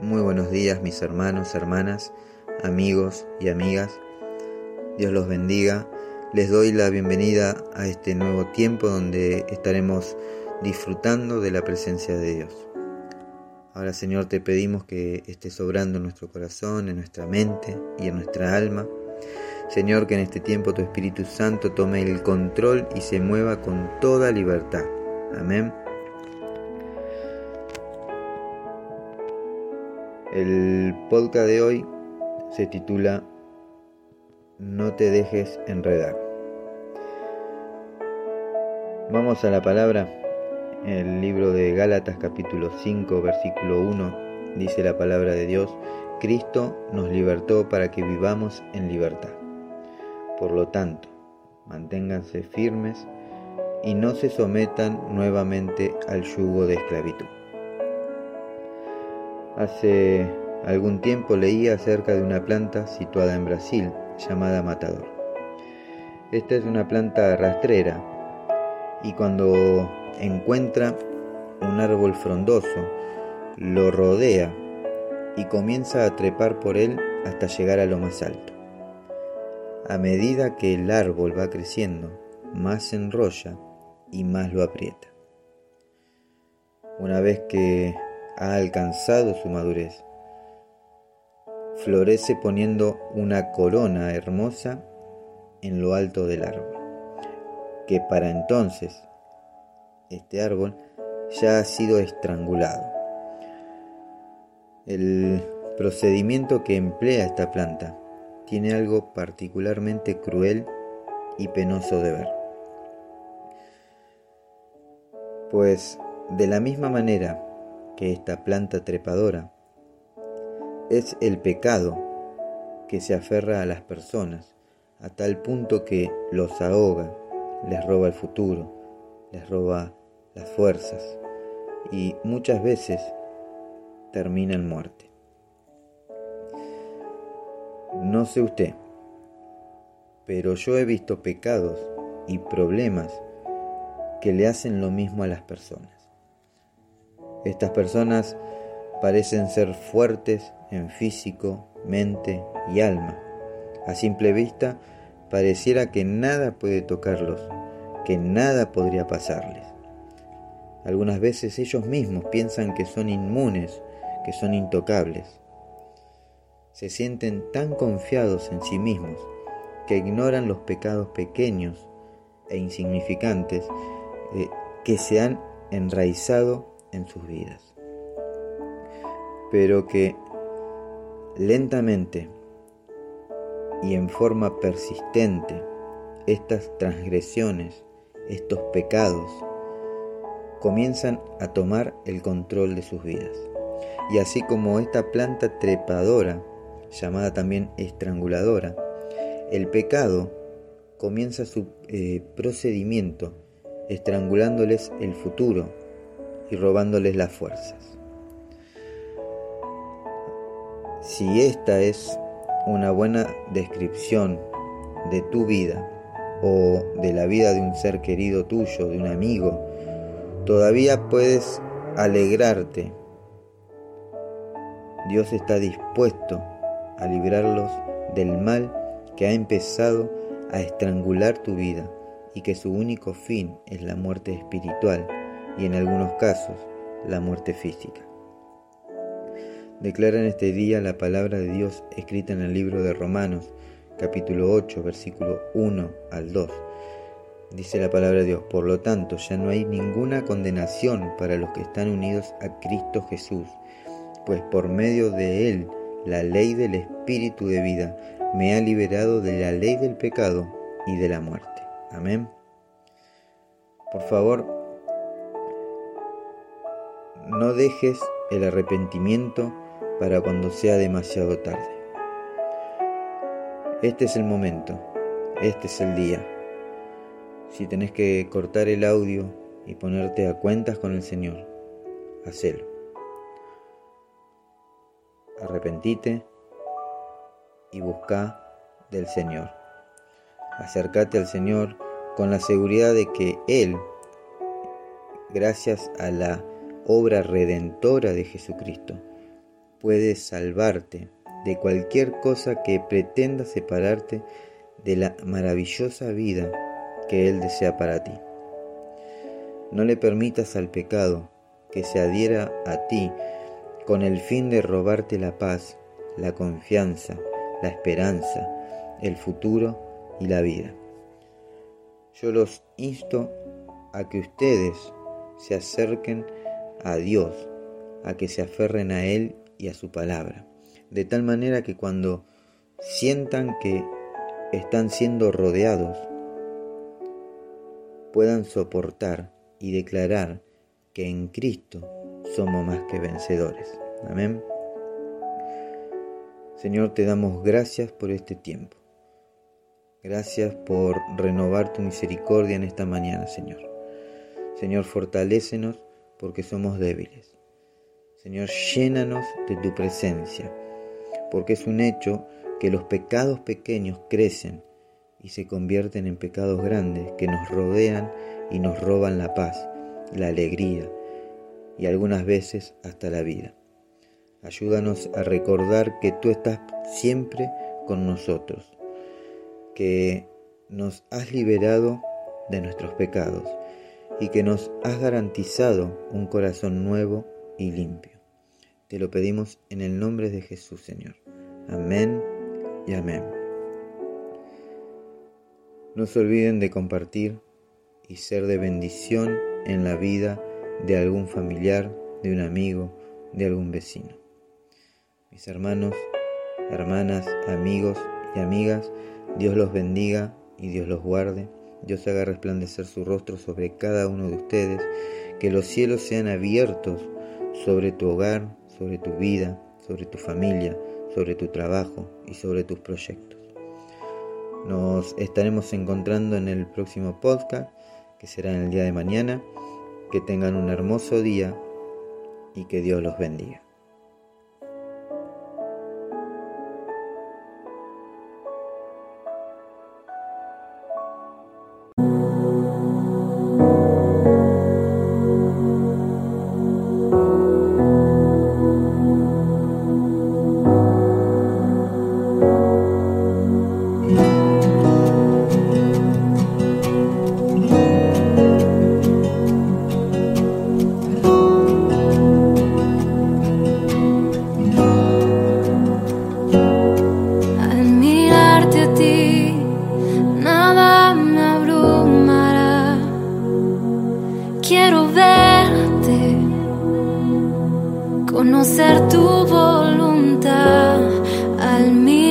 Muy buenos días mis hermanos, hermanas, amigos y amigas. Dios los bendiga. Les doy la bienvenida a este nuevo tiempo donde estaremos disfrutando de la presencia de Dios. Ahora Señor te pedimos que esté sobrando en nuestro corazón, en nuestra mente y en nuestra alma. Señor, que en este tiempo tu Espíritu Santo tome el control y se mueva con toda libertad. Amén. El podcast de hoy se titula No te dejes enredar. Vamos a la palabra. El libro de Gálatas capítulo 5 versículo 1 dice la palabra de Dios, Cristo nos libertó para que vivamos en libertad. Por lo tanto, manténganse firmes y no se sometan nuevamente al yugo de esclavitud. Hace algún tiempo leí acerca de una planta situada en Brasil llamada matador. Esta es una planta rastrera y cuando encuentra un árbol frondoso, lo rodea y comienza a trepar por él hasta llegar a lo más alto. A medida que el árbol va creciendo, más se enrolla y más lo aprieta. Una vez que ha alcanzado su madurez. Florece poniendo una corona hermosa en lo alto del árbol, que para entonces este árbol ya ha sido estrangulado. El procedimiento que emplea esta planta tiene algo particularmente cruel y penoso de ver. Pues de la misma manera que esta planta trepadora es el pecado que se aferra a las personas a tal punto que los ahoga, les roba el futuro, les roba las fuerzas y muchas veces termina en muerte. No sé usted, pero yo he visto pecados y problemas que le hacen lo mismo a las personas. Estas personas parecen ser fuertes en físico, mente y alma. A simple vista, pareciera que nada puede tocarlos, que nada podría pasarles. Algunas veces ellos mismos piensan que son inmunes, que son intocables. Se sienten tan confiados en sí mismos que ignoran los pecados pequeños e insignificantes eh, que se han enraizado en sus vidas. Pero que lentamente y en forma persistente estas transgresiones, estos pecados, comienzan a tomar el control de sus vidas. Y así como esta planta trepadora, llamada también estranguladora, el pecado comienza su eh, procedimiento estrangulándoles el futuro, y robándoles las fuerzas. Si esta es una buena descripción de tu vida o de la vida de un ser querido tuyo, de un amigo, todavía puedes alegrarte. Dios está dispuesto a librarlos del mal que ha empezado a estrangular tu vida y que su único fin es la muerte espiritual y en algunos casos la muerte física. Declara en este día la palabra de Dios escrita en el libro de Romanos, capítulo 8, versículo 1 al 2. Dice la palabra de Dios, por lo tanto ya no hay ninguna condenación para los que están unidos a Cristo Jesús, pues por medio de Él la ley del Espíritu de vida me ha liberado de la ley del pecado y de la muerte. Amén. Por favor, no dejes el arrepentimiento para cuando sea demasiado tarde. Este es el momento, este es el día. Si tenés que cortar el audio y ponerte a cuentas con el Señor, hacelo. Arrepentite y busca del Señor. Acércate al Señor con la seguridad de que Él, gracias a la obra redentora de Jesucristo, puede salvarte de cualquier cosa que pretenda separarte de la maravillosa vida que Él desea para ti. No le permitas al pecado que se adhiera a ti con el fin de robarte la paz, la confianza, la esperanza, el futuro y la vida. Yo los insto a que ustedes se acerquen a Dios, a que se aferren a Él y a su palabra, de tal manera que cuando sientan que están siendo rodeados, puedan soportar y declarar que en Cristo somos más que vencedores. Amén. Señor, te damos gracias por este tiempo. Gracias por renovar tu misericordia en esta mañana, Señor. Señor, fortalécenos porque somos débiles. Señor, llénanos de tu presencia, porque es un hecho que los pecados pequeños crecen y se convierten en pecados grandes que nos rodean y nos roban la paz, la alegría y algunas veces hasta la vida. Ayúdanos a recordar que tú estás siempre con nosotros, que nos has liberado de nuestros pecados y que nos has garantizado un corazón nuevo y limpio. Te lo pedimos en el nombre de Jesús, Señor. Amén y amén. No se olviden de compartir y ser de bendición en la vida de algún familiar, de un amigo, de algún vecino. Mis hermanos, hermanas, amigos y amigas, Dios los bendiga y Dios los guarde. Dios haga resplandecer su rostro sobre cada uno de ustedes, que los cielos sean abiertos sobre tu hogar, sobre tu vida, sobre tu familia, sobre tu trabajo y sobre tus proyectos. Nos estaremos encontrando en el próximo podcast, que será en el día de mañana. Que tengan un hermoso día y que Dios los bendiga. Conocer tu voluntad al mirarte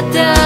siempre